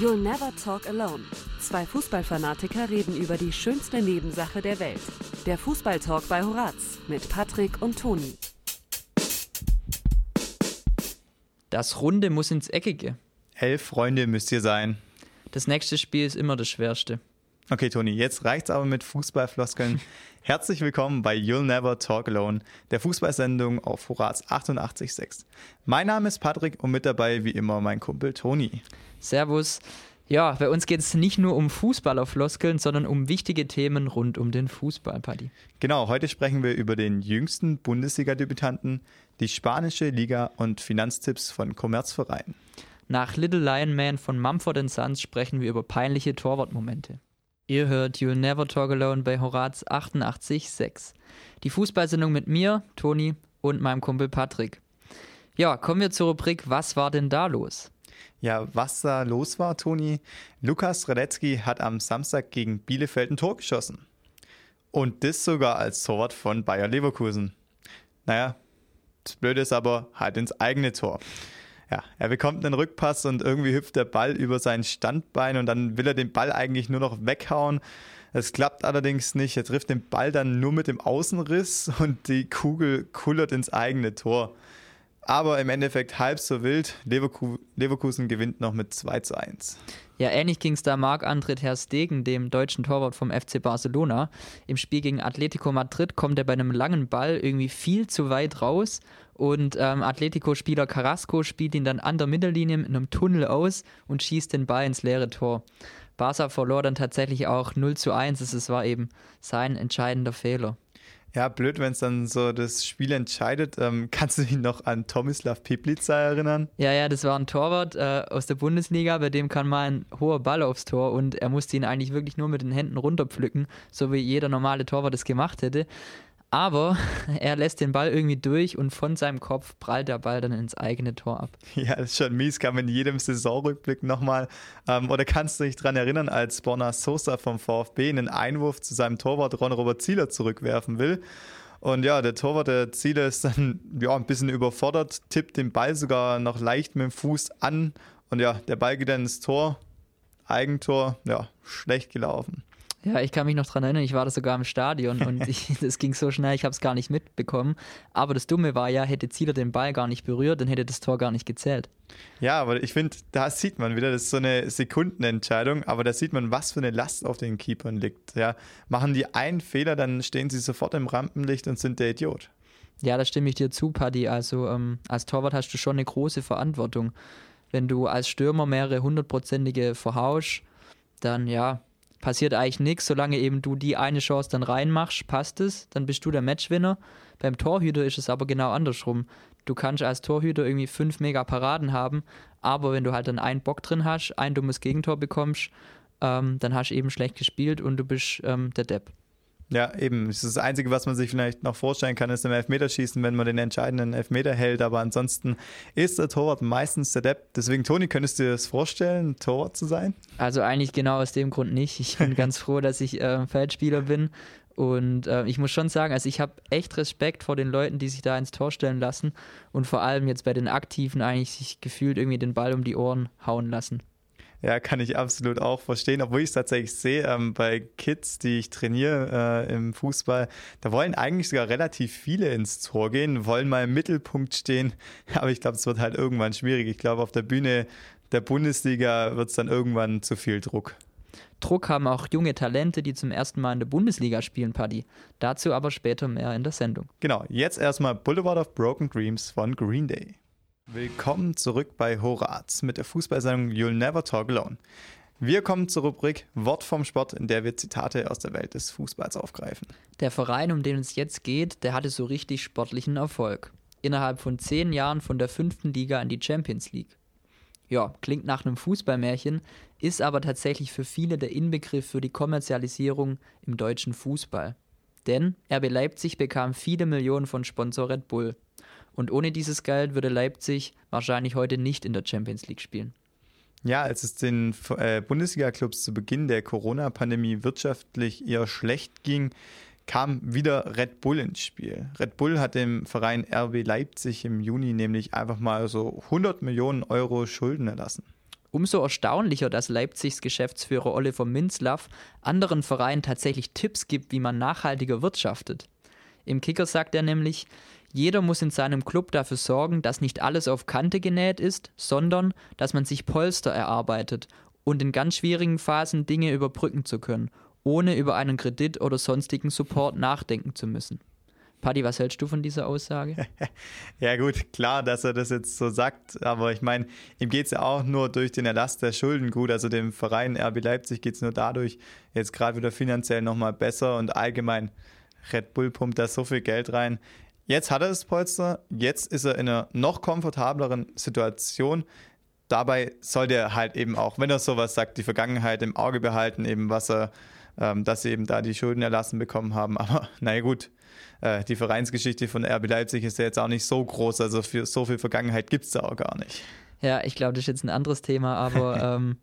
You'll Never Talk Alone. Zwei Fußballfanatiker reden über die schönste Nebensache der Welt. Der Fußballtalk bei Horaz mit Patrick und Toni. Das Runde muss ins Eckige. Elf Freunde müsst ihr sein. Das nächste Spiel ist immer das schwerste. Okay, Toni, jetzt reicht's aber mit Fußballfloskeln. Herzlich willkommen bei You'll Never Talk Alone, der Fußballsendung auf Horaz 88.6. Mein Name ist Patrick und mit dabei wie immer mein Kumpel Toni. Servus. Ja, bei uns geht es nicht nur um Fußballerfloskeln, sondern um wichtige Themen rund um den Fußball, Paddy. Genau, heute sprechen wir über den jüngsten Bundesliga-Debütanten, die spanische Liga und Finanztipps von Kommerzvereinen. Nach Little Lion Man von Mumford Sons sprechen wir über peinliche Torwartmomente. Ihr hört You'll Never Talk Alone bei Horaz 88.6. Die Fußballsendung mit mir, Toni und meinem Kumpel Patrick. Ja, kommen wir zur Rubrik Was war denn da los? Ja, was da los war, Toni? Lukas Radetzky hat am Samstag gegen Bielefeld ein Tor geschossen. Und das sogar als Torwart von Bayer Leverkusen. Naja, das Blöde ist aber halt ins eigene Tor. Ja, er bekommt einen Rückpass und irgendwie hüpft der Ball über sein Standbein und dann will er den Ball eigentlich nur noch weghauen. Es klappt allerdings nicht. Er trifft den Ball dann nur mit dem Außenriss und die Kugel kullert ins eigene Tor. Aber im Endeffekt halb so wild. Leverkusen gewinnt noch mit 2 zu 1. Ja, ähnlich ging es da Marc-André Ter Stegen, dem deutschen Torwart vom FC Barcelona. Im Spiel gegen Atletico Madrid kommt er bei einem langen Ball irgendwie viel zu weit raus und ähm, Atletico-Spieler Carrasco spielt ihn dann an der Mittellinie mit einem Tunnel aus und schießt den Ball ins leere Tor. Barca verlor dann tatsächlich auch 0 zu 1. Es war eben sein entscheidender Fehler. Ja, blöd, wenn es dann so das Spiel entscheidet. Ähm, kannst du dich noch an Tomislav Piplica erinnern? Ja, ja, das war ein Torwart äh, aus der Bundesliga, bei dem kann mal ein hoher Ball aufs Tor und er musste ihn eigentlich wirklich nur mit den Händen runterpflücken, so wie jeder normale Torwart es gemacht hätte. Aber er lässt den Ball irgendwie durch und von seinem Kopf prallt der Ball dann ins eigene Tor ab. Ja, das ist schon mies, kann man in jedem Saisonrückblick nochmal, ähm, oder kannst du dich daran erinnern, als Borna Sosa vom VfB einen Einwurf zu seinem Torwart Ron Robert Zieler zurückwerfen will. Und ja, der Torwart der Ziele ist dann ja, ein bisschen überfordert, tippt den Ball sogar noch leicht mit dem Fuß an und ja, der Ball geht dann ins Tor. Eigentor, ja, schlecht gelaufen. Ja, ich kann mich noch daran erinnern, ich war da sogar im Stadion und das ging so schnell, ich habe es gar nicht mitbekommen. Aber das Dumme war ja, hätte Zieler den Ball gar nicht berührt, dann hätte das Tor gar nicht gezählt. Ja, aber ich finde, da sieht man wieder, das ist so eine Sekundenentscheidung, aber da sieht man, was für eine Last auf den Keepern liegt. Ja, machen die einen Fehler, dann stehen sie sofort im Rampenlicht und sind der Idiot. Ja, da stimme ich dir zu, Paddy. Also ähm, als Torwart hast du schon eine große Verantwortung. Wenn du als Stürmer mehrere hundertprozentige verhaust, dann ja, passiert eigentlich nichts, solange eben du die eine Chance dann reinmachst, passt es, dann bist du der Matchwinner. Beim Torhüter ist es aber genau andersrum. Du kannst als Torhüter irgendwie fünf mega Paraden haben, aber wenn du halt dann einen Bock drin hast, ein dummes Gegentor bekommst, ähm, dann hast du eben schlecht gespielt und du bist ähm, der Depp. Ja, eben. Das, Einzige, was man sich vielleicht noch vorstellen kann, ist im Elfmeterschießen, wenn man den entscheidenden Elfmeter hält. Aber ansonsten ist der Torwart meistens der Depp. Deswegen, Toni, könntest du dir das vorstellen, Torwart zu sein? Also eigentlich genau aus dem Grund nicht. Ich bin ganz froh, dass ich äh, Feldspieler bin. Und äh, ich muss schon sagen, also ich habe echt Respekt vor den Leuten, die sich da ins Tor stellen lassen und vor allem jetzt bei den Aktiven eigentlich sich gefühlt irgendwie den Ball um die Ohren hauen lassen. Ja, kann ich absolut auch verstehen, obwohl ich es tatsächlich sehe, ähm, bei Kids, die ich trainiere äh, im Fußball, da wollen eigentlich sogar relativ viele ins Tor gehen, wollen mal im Mittelpunkt stehen, aber ich glaube, es wird halt irgendwann schwierig. Ich glaube, auf der Bühne der Bundesliga wird es dann irgendwann zu viel Druck. Druck haben auch junge Talente, die zum ersten Mal in der Bundesliga spielen, Paddy. Dazu aber später mehr in der Sendung. Genau, jetzt erstmal Boulevard of Broken Dreams von Green Day. Willkommen zurück bei Horaz mit der Fußballsendung You'll Never Talk Alone. Wir kommen zur Rubrik Wort vom Sport, in der wir Zitate aus der Welt des Fußballs aufgreifen. Der Verein, um den es jetzt geht, der hatte so richtig sportlichen Erfolg. Innerhalb von zehn Jahren von der fünften Liga in die Champions League. Ja, klingt nach einem Fußballmärchen, ist aber tatsächlich für viele der Inbegriff für die Kommerzialisierung im deutschen Fußball. Denn RB Leipzig bekam viele Millionen von Sponsor Red Bull. Und ohne dieses Geld würde Leipzig wahrscheinlich heute nicht in der Champions League spielen. Ja, als es den äh, Bundesliga-Clubs zu Beginn der Corona-Pandemie wirtschaftlich eher schlecht ging, kam wieder Red Bull ins Spiel. Red Bull hat dem Verein RB Leipzig im Juni nämlich einfach mal so 100 Millionen Euro Schulden erlassen. Umso erstaunlicher, dass Leipzigs Geschäftsführer Oliver Minzlaff anderen Vereinen tatsächlich Tipps gibt, wie man nachhaltiger wirtschaftet. Im Kicker sagt er nämlich, jeder muss in seinem Club dafür sorgen, dass nicht alles auf Kante genäht ist, sondern dass man sich Polster erarbeitet und in ganz schwierigen Phasen Dinge überbrücken zu können, ohne über einen Kredit oder sonstigen Support nachdenken zu müssen. Paddy, was hältst du von dieser Aussage? ja gut, klar, dass er das jetzt so sagt, aber ich meine, ihm geht es ja auch nur durch den Erlass der Schulden gut. Also dem Verein RB Leipzig geht es nur dadurch jetzt gerade wieder finanziell nochmal besser und allgemein Red Bull pumpt da so viel Geld rein. Jetzt hat er das Polster, jetzt ist er in einer noch komfortableren Situation. Dabei sollte er halt eben auch, wenn er sowas sagt, die Vergangenheit im Auge behalten, eben was er, ähm, dass sie eben da die Schulden erlassen bekommen haben. Aber naja gut, äh, die Vereinsgeschichte von RB Leipzig ist ja jetzt auch nicht so groß, also für so viel Vergangenheit gibt es da auch gar nicht. Ja, ich glaube, das ist jetzt ein anderes Thema, aber ähm,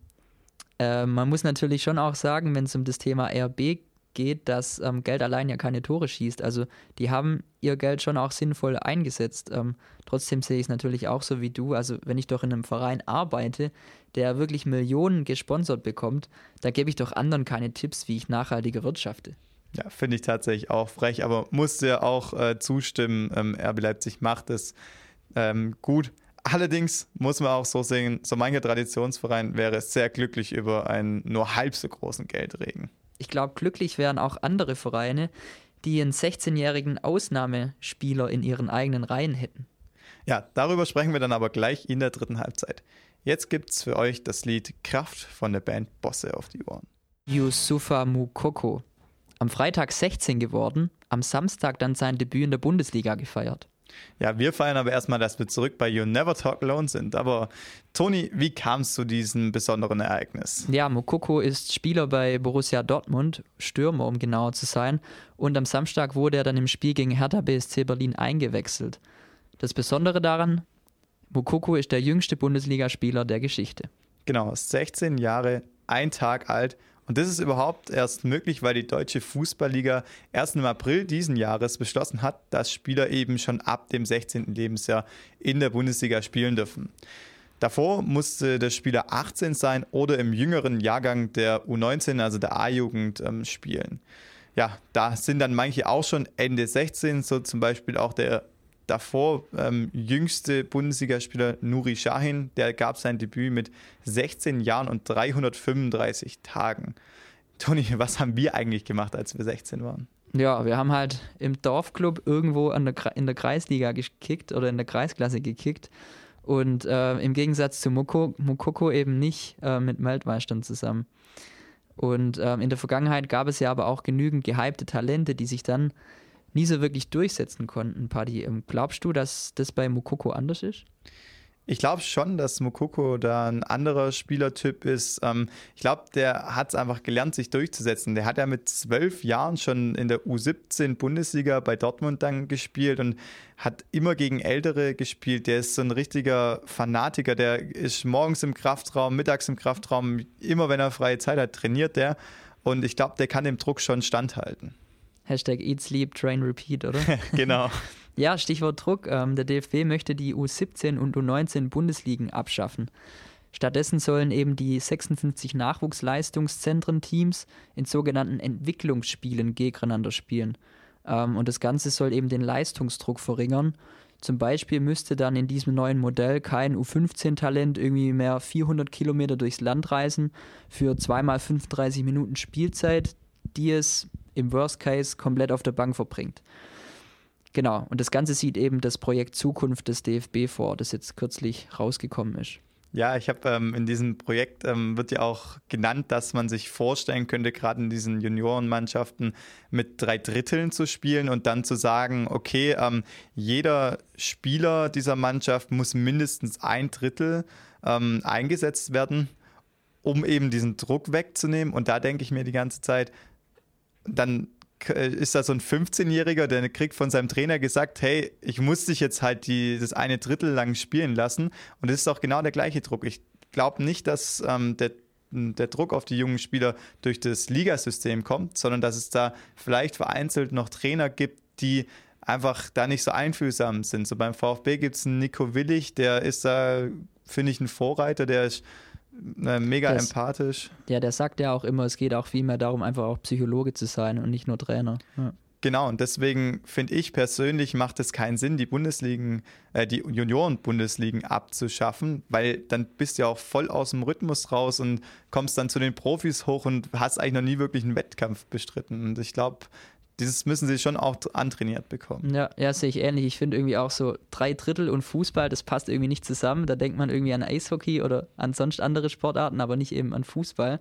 äh, man muss natürlich schon auch sagen, wenn es um das Thema RB geht, dass ähm, Geld allein ja keine Tore schießt. Also die haben ihr Geld schon auch sinnvoll eingesetzt. Ähm, trotzdem sehe ich es natürlich auch so wie du. Also wenn ich doch in einem Verein arbeite, der wirklich Millionen gesponsert bekommt, da gebe ich doch anderen keine Tipps, wie ich nachhaltiger wirtschafte. Ja, finde ich tatsächlich auch frech, aber musste auch äh, zustimmen. Ähm, RB Leipzig macht es ähm, gut. Allerdings muss man auch so sehen, so mancher Traditionsverein wäre sehr glücklich über einen nur halb so großen Geldregen. Ich glaube, glücklich wären auch andere Vereine, die einen 16-jährigen Ausnahmespieler in ihren eigenen Reihen hätten. Ja, darüber sprechen wir dann aber gleich in der dritten Halbzeit. Jetzt gibt's für euch das Lied Kraft von der Band Bosse auf die Ohren. Yusufa Mukoko am Freitag 16 geworden, am Samstag dann sein Debüt in der Bundesliga gefeiert. Ja, wir feiern aber erstmal, dass wir zurück bei You Never Talk Alone sind. Aber Toni, wie kam es zu diesem besonderen Ereignis? Ja, Mokoko ist Spieler bei Borussia Dortmund, Stürmer, um genauer zu sein. Und am Samstag wurde er dann im Spiel gegen Hertha BSC Berlin eingewechselt. Das Besondere daran, Mokoko ist der jüngste Bundesligaspieler der Geschichte. Genau, 16 Jahre, ein Tag alt und das ist überhaupt erst möglich, weil die deutsche Fußballliga erst im April diesen Jahres beschlossen hat, dass Spieler eben schon ab dem 16. Lebensjahr in der Bundesliga spielen dürfen. Davor musste der Spieler 18 sein oder im jüngeren Jahrgang der U19, also der A-Jugend, ähm, spielen. Ja, da sind dann manche auch schon Ende 16, so zum Beispiel auch der davor ähm, jüngste Bundesligaspieler Nuri Sahin, der gab sein Debüt mit 16 Jahren und 335 Tagen. Toni, was haben wir eigentlich gemacht, als wir 16 waren? Ja, wir haben halt im Dorfclub irgendwo der, in der Kreisliga gekickt oder in der Kreisklasse gekickt. Und äh, im Gegensatz zu Moko, Mokoko eben nicht äh, mit Weltmeistern zusammen. Und äh, in der Vergangenheit gab es ja aber auch genügend gehypte Talente, die sich dann nie so wirklich durchsetzen konnten, Paddy. Ähm, glaubst du, dass das bei Mukoko anders ist? Ich glaube schon, dass Mukoko da ein anderer Spielertyp ist. Ähm, ich glaube, der hat es einfach gelernt, sich durchzusetzen. Der hat ja mit zwölf Jahren schon in der U17 Bundesliga bei Dortmund dann gespielt und hat immer gegen Ältere gespielt. Der ist so ein richtiger Fanatiker. Der ist morgens im Kraftraum, mittags im Kraftraum. Immer wenn er freie Zeit hat, trainiert der. Und ich glaube, der kann dem Druck schon standhalten. Hashtag Eat, Sleep, Train, Repeat, oder? genau. ja, Stichwort Druck. Ähm, der DFB möchte die U17 und U19 Bundesligen abschaffen. Stattdessen sollen eben die 56 Nachwuchsleistungszentren-Teams in sogenannten Entwicklungsspielen gegeneinander spielen. Ähm, und das Ganze soll eben den Leistungsdruck verringern. Zum Beispiel müsste dann in diesem neuen Modell kein U15-Talent irgendwie mehr 400 Kilometer durchs Land reisen für zweimal 35 Minuten Spielzeit, die es im Worst Case komplett auf der Bank verbringt. Genau, und das Ganze sieht eben das Projekt Zukunft des DFB vor, das jetzt kürzlich rausgekommen ist. Ja, ich habe ähm, in diesem Projekt ähm, wird ja auch genannt, dass man sich vorstellen könnte, gerade in diesen Juniorenmannschaften mit drei Dritteln zu spielen und dann zu sagen, okay, ähm, jeder Spieler dieser Mannschaft muss mindestens ein Drittel ähm, eingesetzt werden, um eben diesen Druck wegzunehmen. Und da denke ich mir die ganze Zeit, dann äh, ist da so ein 15-Jähriger, der kriegt von seinem Trainer gesagt, hey, ich muss dich jetzt halt die, das eine Drittel lang spielen lassen. Und das ist auch genau der gleiche Druck. Ich glaube nicht, dass ähm, der, der Druck auf die jungen Spieler durch das Ligasystem kommt, sondern dass es da vielleicht vereinzelt noch Trainer gibt, die einfach da nicht so einfühlsam sind. So beim VfB gibt es einen Nico Willig, der ist da, finde ich, ein Vorreiter, der ist mega Das- empathisch. Ja, der sagt ja auch immer, es geht auch viel mehr darum, einfach auch Psychologe zu sein und nicht nur Trainer. Ja. Genau, und deswegen finde ich persönlich macht es keinen Sinn, die Bundesligen, äh, die Junioren-Bundesligen abzuschaffen, weil dann bist du ja auch voll aus dem Rhythmus raus und kommst dann zu den Profis hoch und hast eigentlich noch nie wirklich einen Wettkampf bestritten. Und ich glaube, dieses müssen sie schon auch antrainiert bekommen. Ja, ja, sehe ich ähnlich. Ich finde irgendwie auch so drei Drittel und Fußball, das passt irgendwie nicht zusammen. Da denkt man irgendwie an Eishockey oder an sonst andere Sportarten, aber nicht eben an Fußball.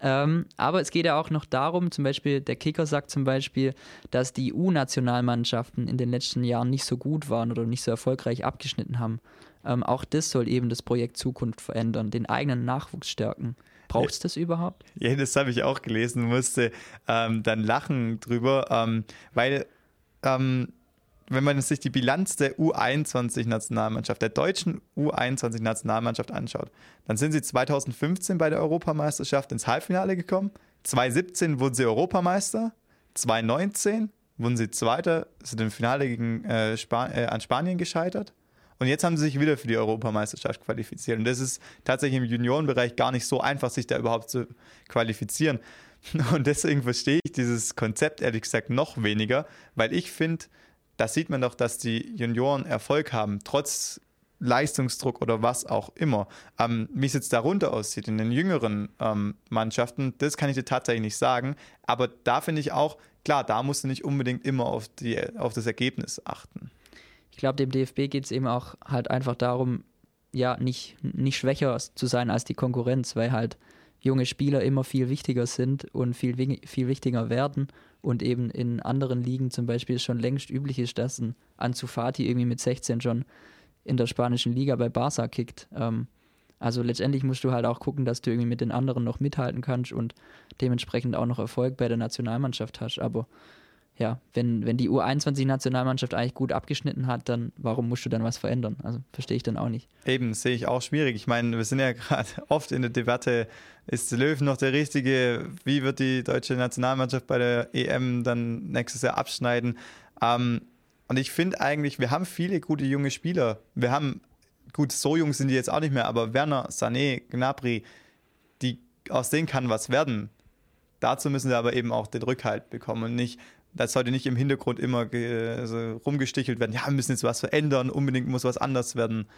Ähm, aber es geht ja auch noch darum, zum Beispiel, der Kicker sagt zum Beispiel, dass die U-Nationalmannschaften in den letzten Jahren nicht so gut waren oder nicht so erfolgreich abgeschnitten haben. Ähm, auch das soll eben das Projekt Zukunft verändern, den eigenen Nachwuchs stärken. Braucht es das überhaupt? Ja, das habe ich auch gelesen, musste ähm, dann lachen drüber, ähm, weil ähm, wenn man sich die Bilanz der U21-Nationalmannschaft, der deutschen U21-Nationalmannschaft anschaut, dann sind sie 2015 bei der Europameisterschaft ins Halbfinale gekommen, 2017 wurden sie Europameister, 2019 wurden sie Zweiter, sind im Finale gegen, äh, Span äh, an Spanien gescheitert. Und jetzt haben sie sich wieder für die Europameisterschaft qualifiziert. Und das ist tatsächlich im Juniorenbereich gar nicht so einfach, sich da überhaupt zu qualifizieren. Und deswegen verstehe ich dieses Konzept ehrlich gesagt noch weniger, weil ich finde, da sieht man doch, dass die Junioren Erfolg haben, trotz Leistungsdruck oder was auch immer. Ähm, wie es jetzt darunter aussieht in den jüngeren ähm, Mannschaften, das kann ich dir tatsächlich nicht sagen. Aber da finde ich auch, klar, da musst du nicht unbedingt immer auf, die, auf das Ergebnis achten. Ich glaube, dem DFB geht es eben auch halt einfach darum, ja, nicht, nicht schwächer zu sein als die Konkurrenz, weil halt junge Spieler immer viel wichtiger sind und viel, viel wichtiger werden und eben in anderen Ligen zum Beispiel schon längst üblich ist, dass ein Ansu Fati irgendwie mit 16 schon in der spanischen Liga bei Barca kickt. Ähm, also letztendlich musst du halt auch gucken, dass du irgendwie mit den anderen noch mithalten kannst und dementsprechend auch noch Erfolg bei der Nationalmannschaft hast. Aber ja, wenn, wenn die U21-Nationalmannschaft eigentlich gut abgeschnitten hat, dann warum musst du dann was verändern? Also verstehe ich dann auch nicht. Eben, sehe ich auch schwierig. Ich meine, wir sind ja gerade oft in der Debatte, ist Löw noch der Richtige? Wie wird die deutsche Nationalmannschaft bei der EM dann nächstes Jahr abschneiden? Ähm, und ich finde eigentlich, wir haben viele gute junge Spieler. Wir haben, gut, so jung sind die jetzt auch nicht mehr, aber Werner, Sané, Gnabry, die, aus denen kann was werden. Dazu müssen sie aber eben auch den Rückhalt bekommen und nicht, das sollte nicht im Hintergrund immer also rumgestichelt werden. Ja, wir müssen jetzt was verändern, unbedingt muss was anders werden.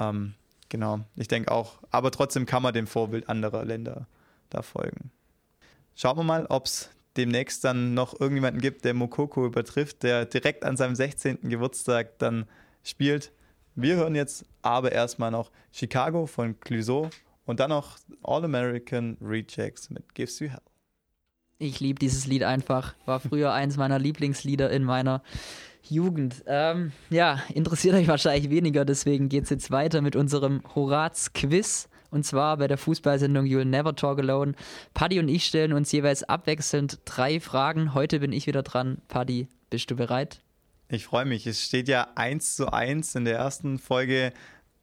Ähm, genau, ich denke auch. Aber trotzdem kann man dem Vorbild anderer Länder da folgen. Schauen wir mal, ob es demnächst dann noch irgendjemanden gibt, der Mokoko übertrifft, der direkt an seinem 16. Geburtstag dann spielt. Wir hören jetzt aber erstmal noch Chicago von Clouseau und dann noch All American Rejects mit Gives You Hell. Ich liebe dieses Lied einfach. War früher eins meiner Lieblingslieder in meiner Jugend. Ähm, ja, interessiert euch wahrscheinlich weniger, deswegen geht es jetzt weiter mit unserem Horaz-Quiz. Und zwar bei der Fußballsendung You'll Never Talk Alone. Paddy und ich stellen uns jeweils abwechselnd drei Fragen. Heute bin ich wieder dran. Paddy, bist du bereit? Ich freue mich. Es steht ja 1 zu 1. In der ersten Folge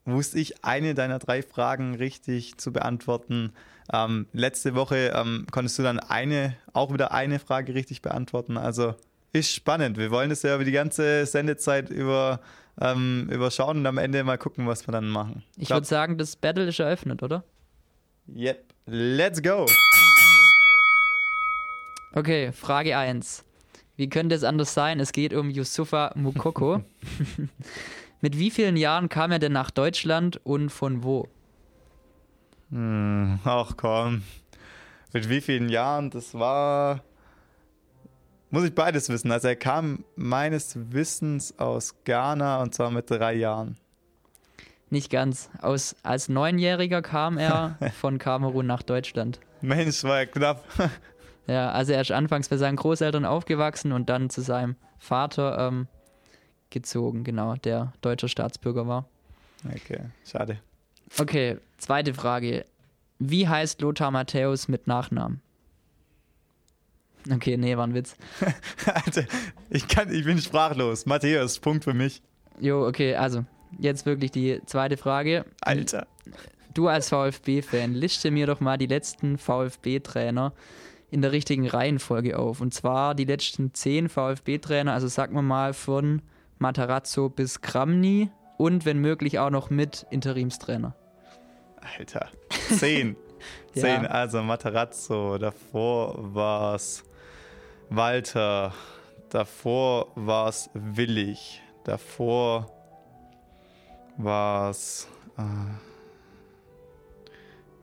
wusste ich eine deiner drei Fragen richtig zu beantworten. Ähm, letzte Woche ähm, konntest du dann eine, auch wieder eine Frage richtig beantworten. Also ist spannend. Wir wollen das ja über die ganze Sendezeit über, ähm, überschauen und am Ende mal gucken, was wir dann machen. Ich würde sagen, das Battle ist eröffnet, oder? Yep. Let's go. Okay, Frage 1. Wie könnte es anders sein? Es geht um Yusufa Mukoko. Mit wie vielen Jahren kam er denn nach Deutschland und von wo? Hm, ach komm. Mit wie vielen Jahren? Das war. Muss ich beides wissen. Also er kam meines Wissens aus Ghana und zwar mit drei Jahren. Nicht ganz. Aus, als Neunjähriger kam er von Kamerun nach Deutschland. Mensch, war er knapp. Ja, also er ist anfangs bei seinen Großeltern aufgewachsen und dann zu seinem Vater ähm, gezogen, genau, der deutscher Staatsbürger war. Okay, schade. Okay, zweite Frage. Wie heißt Lothar Matthäus mit Nachnamen? Okay, nee, war ein Witz. Alter, ich, kann, ich bin sprachlos. Matthäus, Punkt für mich. Jo, okay, also jetzt wirklich die zweite Frage. Alter. Du als VfB-Fan, liste mir doch mal die letzten VfB-Trainer in der richtigen Reihenfolge auf. Und zwar die letzten zehn VfB-Trainer, also sagen wir mal von Matarazzo bis Kramny und wenn möglich auch noch mit Interimstrainer. Alter. Zehn. Ja. Zehn. Also Matarazzo. Davor war's Walter. Davor war's Willig. Davor war's. Äh,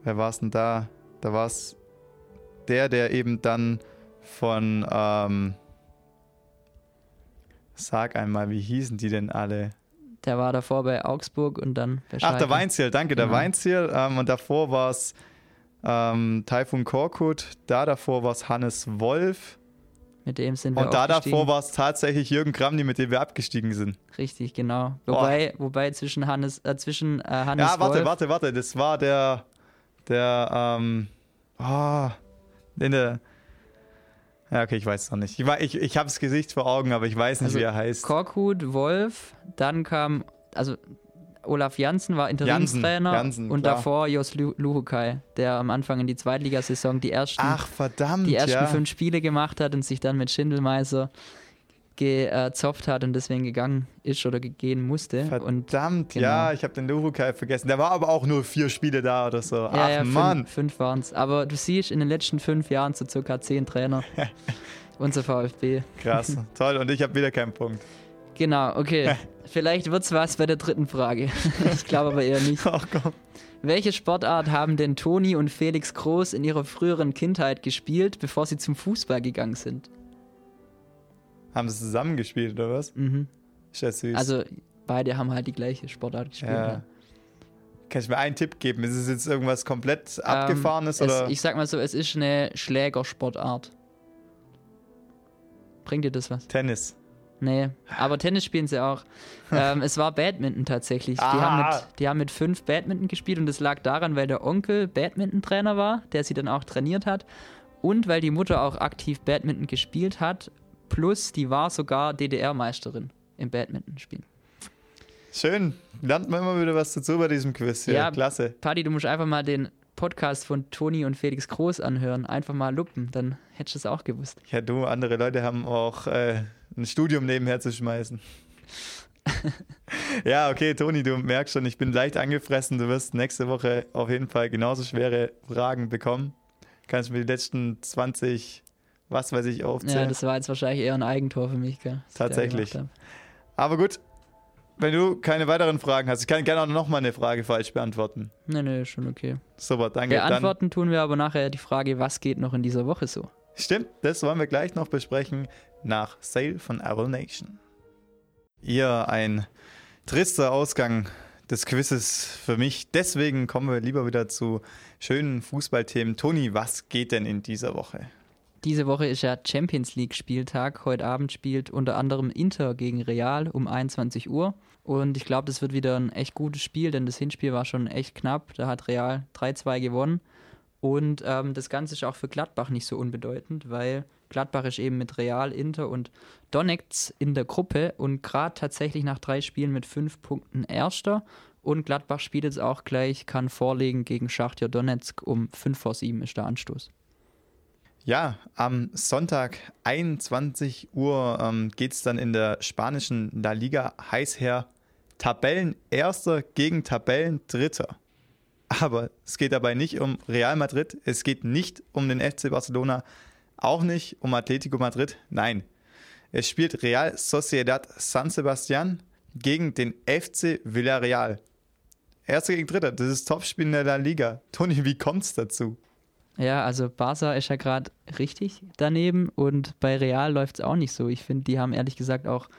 wer war's denn da? Da war's der, der eben dann von. Ähm, sag einmal, wie hießen die denn alle? Der war davor bei Augsburg und dann bei Ach, der Weinziel, danke, der Genau. Weinziel. Ähm, und davor war es ähm, Taifun Korkut, da davor war es Hannes Wolf Mit dem sind wir und da davor war es tatsächlich Jürgen Kramny, mit dem wir abgestiegen sind. Richtig, genau. Wobei, wobei zwischen Hannes, äh, zwischen äh, Hannes ja, warte, Wolf, warte, warte, das war der, der, ähm, oh, in der, ja, okay, ich weiß es noch nicht. Ich, ich, ich habe das Gesicht vor Augen, aber ich weiß nicht, Also, wie er heißt. Korkut, Wolf, dann kam, also Olaf Janssen war Interimstrainer Janssen, und klar. davor Jos Lu- Luhukai, der am Anfang in die Zweitligasaison die ersten, Ach, verdammt, die ersten ja. fünf Spiele gemacht hat und sich dann mit Schindelmeiser gezopft hat und deswegen gegangen ist oder gehen musste. Und Verdammt, genau. ja, ich habe den Lurukai vergessen. Der war aber auch nur vier Spiele da oder so. Ach, ja, ja, Mann. fünf, fünf waren es. Aber du siehst, in den letzten fünf Jahren so circa zehn Trainer. Unser VfB. Krass, toll. Und ich habe wieder keinen Punkt. Genau, okay. Vielleicht wird's was bei der dritten Frage. ich glaube aber eher nicht. Ach komm. Welche Sportart haben denn Toni und Felix Groß in ihrer früheren Kindheit gespielt, bevor sie zum Fußball gegangen sind? Haben sie zusammen gespielt oder was? Mhm. Ist ja süß. Also beide haben halt die gleiche Sportart gespielt. ja. Ja. Kannst du mir einen Tipp geben? Ist es jetzt irgendwas komplett abgefahrenes Ähm, oder? Es, ich sag mal so, es ist eine Schlägersportart. Bringt dir das was? Tennis. Nee, aber Tennis spielen sie auch. ähm, es war Badminton tatsächlich. Die, haben mit, die haben mit fünf Badminton gespielt und das lag daran, weil der Onkel Badminton-Trainer war, der sie dann auch trainiert hat. Und weil die Mutter auch aktiv Badminton gespielt hat. Plus, die war sogar DDR-Meisterin im Badminton-Spielen. Schön. Lernt man immer wieder was dazu bei diesem Quiz. hier. Ja. Klasse. Paddy, du musst einfach mal den Podcast von Toni und Felix Groß anhören. Einfach mal lupen, dann hättest du es auch gewusst. Ja, du, andere Leute haben auch äh, ein Studium nebenher zu schmeißen. ja, okay, Toni, du merkst schon, ich bin leicht angefressen. Du wirst nächste Woche auf jeden Fall genauso schwere Fragen bekommen. Kannst du mir die letzten 20, was weiß ich, Ja, aufzählen? das war jetzt wahrscheinlich eher ein Eigentor für mich, gell? Tatsächlich. Aber gut, wenn du keine weiteren Fragen hast, ich kann gerne auch noch mal eine Frage falsch beantworten. Nee, nee, schon okay. Super, danke. Dann, Beantworten tun wir aber nachher die Frage, was geht noch in dieser Woche so? stimmt, das wollen wir gleich noch besprechen nach Sale von Arrow Nation. Ihr ein trister Ausgang des Quizzes für mich. Deswegen kommen wir lieber wieder zu schönen Fußballthemen. Toni, was geht denn in dieser Woche? Diese Woche ist ja Champions League Spieltag. Heute Abend spielt unter anderem Inter gegen Real um 21 Uhr. Und ich glaube, das wird wieder ein echt gutes Spiel, denn das Hinspiel war schon echt knapp. Da hat Real 3-2 gewonnen. Und ähm, das Ganze ist auch für Gladbach nicht so unbedeutend, weil Gladbach ist eben mit Real, Inter und Donetsk in der Gruppe und gerade tatsächlich nach drei Spielen mit fünf Punkten Erster. Und Gladbach spielt jetzt auch gleich, kann vorlegen gegen Schachtja Donetsk um 5 vor 7 ist der Anstoß. Ja, am Sonntag 21 Uhr ähm, geht es dann in der spanischen La Liga heiß her. Tabellenerster gegen Tabellendritter. Aber es geht dabei nicht um Real Madrid, es geht nicht um den FC Barcelona, auch nicht um Atletico Madrid. Nein, es spielt Real Sociedad San Sebastian gegen den FC Villarreal. Erster gegen Dritter, das ist Topspiel in der La Liga. Toni, wie kommt's dazu? Ja, also Barca ist ja gerade richtig daneben und bei Real läuft es auch nicht so. Ich finde, die haben ehrlich gesagt auch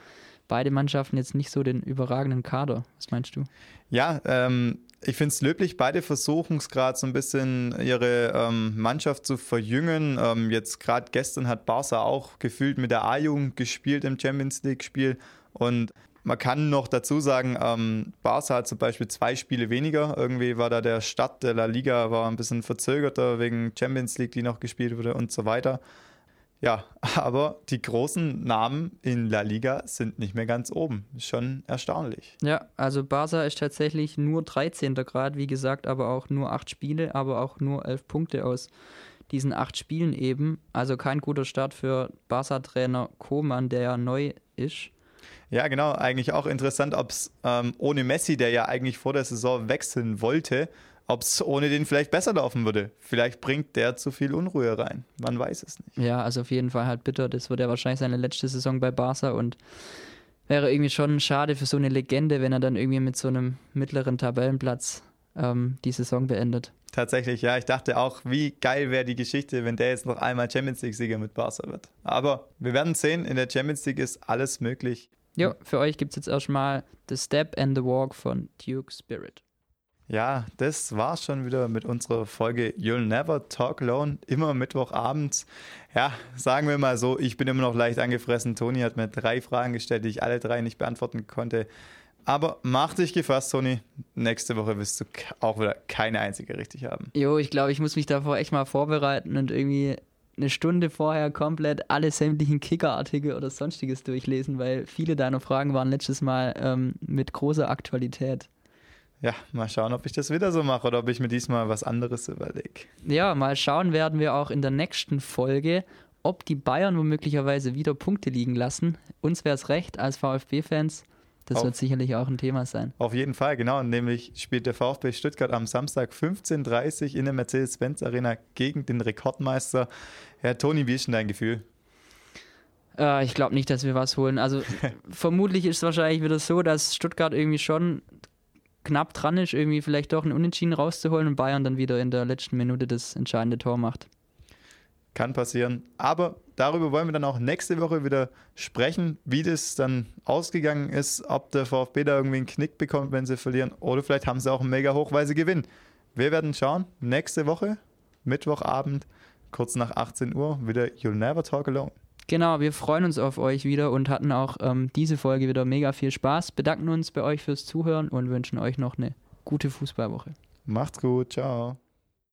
beide Mannschaften jetzt nicht so den überragenden Kader. Was meinst du? Ja, ähm, ich finde es löblich. Beide versuchen es gerade so ein bisschen ihre ähm, Mannschaft zu verjüngen. Ähm, jetzt gerade gestern hat Barca auch gefühlt mit der A-Jugend gespielt im Champions League-Spiel. Und man kann noch dazu sagen, ähm, Barca hat zum Beispiel zwei Spiele weniger. Irgendwie war da der Start der La Liga war ein bisschen verzögerter wegen Champions League, die noch gespielt wurde und so weiter. Ja, aber die großen Namen in La Liga sind nicht mehr ganz oben. Schon erstaunlich. Ja, also Barca ist tatsächlich nur 13. Grad, wie gesagt, aber auch nur acht Spiele, aber auch nur elf Punkte aus diesen acht Spielen eben. Also kein guter Start für Barca-Trainer Koman, der ja neu ist. Ja, genau. Eigentlich auch interessant, ob es ähm, ohne Messi, der ja eigentlich vor der Saison wechseln wollte, ob es ohne den vielleicht besser laufen würde. Vielleicht bringt der zu viel Unruhe rein. Man weiß es nicht. Ja, also auf jeden Fall halt bitter. Das wird ja wahrscheinlich seine letzte Saison bei Barca und wäre irgendwie schon schade für so eine Legende, wenn er dann irgendwie mit so einem mittleren Tabellenplatz ähm, die Saison beendet. Tatsächlich, ja. Ich dachte auch, wie geil wäre die Geschichte, wenn der jetzt noch einmal Champions League-Sieger mit Barca wird. Aber wir werden sehen, in der Champions League ist alles möglich. Jo, für euch gibt es jetzt erstmal The Step and the Walk von Duke Spirit. Ja, das war's schon wieder mit unserer Folge You'll Never Talk Alone, immer Mittwochabends. Ja, sagen wir mal so, ich bin immer noch leicht angefressen. Toni hat mir drei Fragen gestellt, die ich alle drei nicht beantworten konnte. Aber mach dich gefasst, Toni. Nächste Woche wirst du auch wieder keine einzige richtig haben. Jo, ich glaube, ich muss mich davor echt mal vorbereiten und irgendwie eine Stunde vorher komplett alle sämtlichen Kicker-Artikel oder sonstiges durchlesen, weil viele deiner Fragen waren letztes Mal ähm, mit großer Aktualität. Ja, mal schauen, ob ich das wieder so mache oder ob ich mir diesmal was anderes überlege. Ja, mal schauen werden wir auch in der nächsten Folge, ob die Bayern womöglicherweise wieder Punkte liegen lassen. Uns wäre es recht als VfB-Fans. Das auf, wird sicherlich auch ein Thema sein. Auf jeden Fall, genau. Nämlich spielt der VfB Stuttgart am Samstag 15.30 Uhr in der Mercedes-Benz Arena gegen den Rekordmeister. Herr Toni, wie ist denn dein Gefühl? Äh, ich glaube nicht, dass wir was holen. Also vermutlich ist es wahrscheinlich wieder so, dass Stuttgart irgendwie schon knapp dran ist, irgendwie vielleicht doch einen Unentschieden rauszuholen und Bayern dann wieder in der letzten Minute das entscheidende Tor macht. Kann passieren. Aber darüber wollen wir dann auch nächste Woche wieder sprechen, wie das dann ausgegangen ist, ob der VfB da irgendwie einen Knick bekommt, wenn sie verlieren. Oder vielleicht haben sie auch einen mega hoch, weil sie gewinnen. Wir werden schauen. Nächste Woche, Mittwochabend, kurz nach 18 Uhr, wieder You'll Never Talk Alone. Genau, wir freuen uns auf euch wieder und hatten auch ähm, diese Folge wieder mega viel Spaß. Bedanken uns bei euch fürs Zuhören und wünschen euch noch eine gute Fußballwoche. Macht's gut, ciao.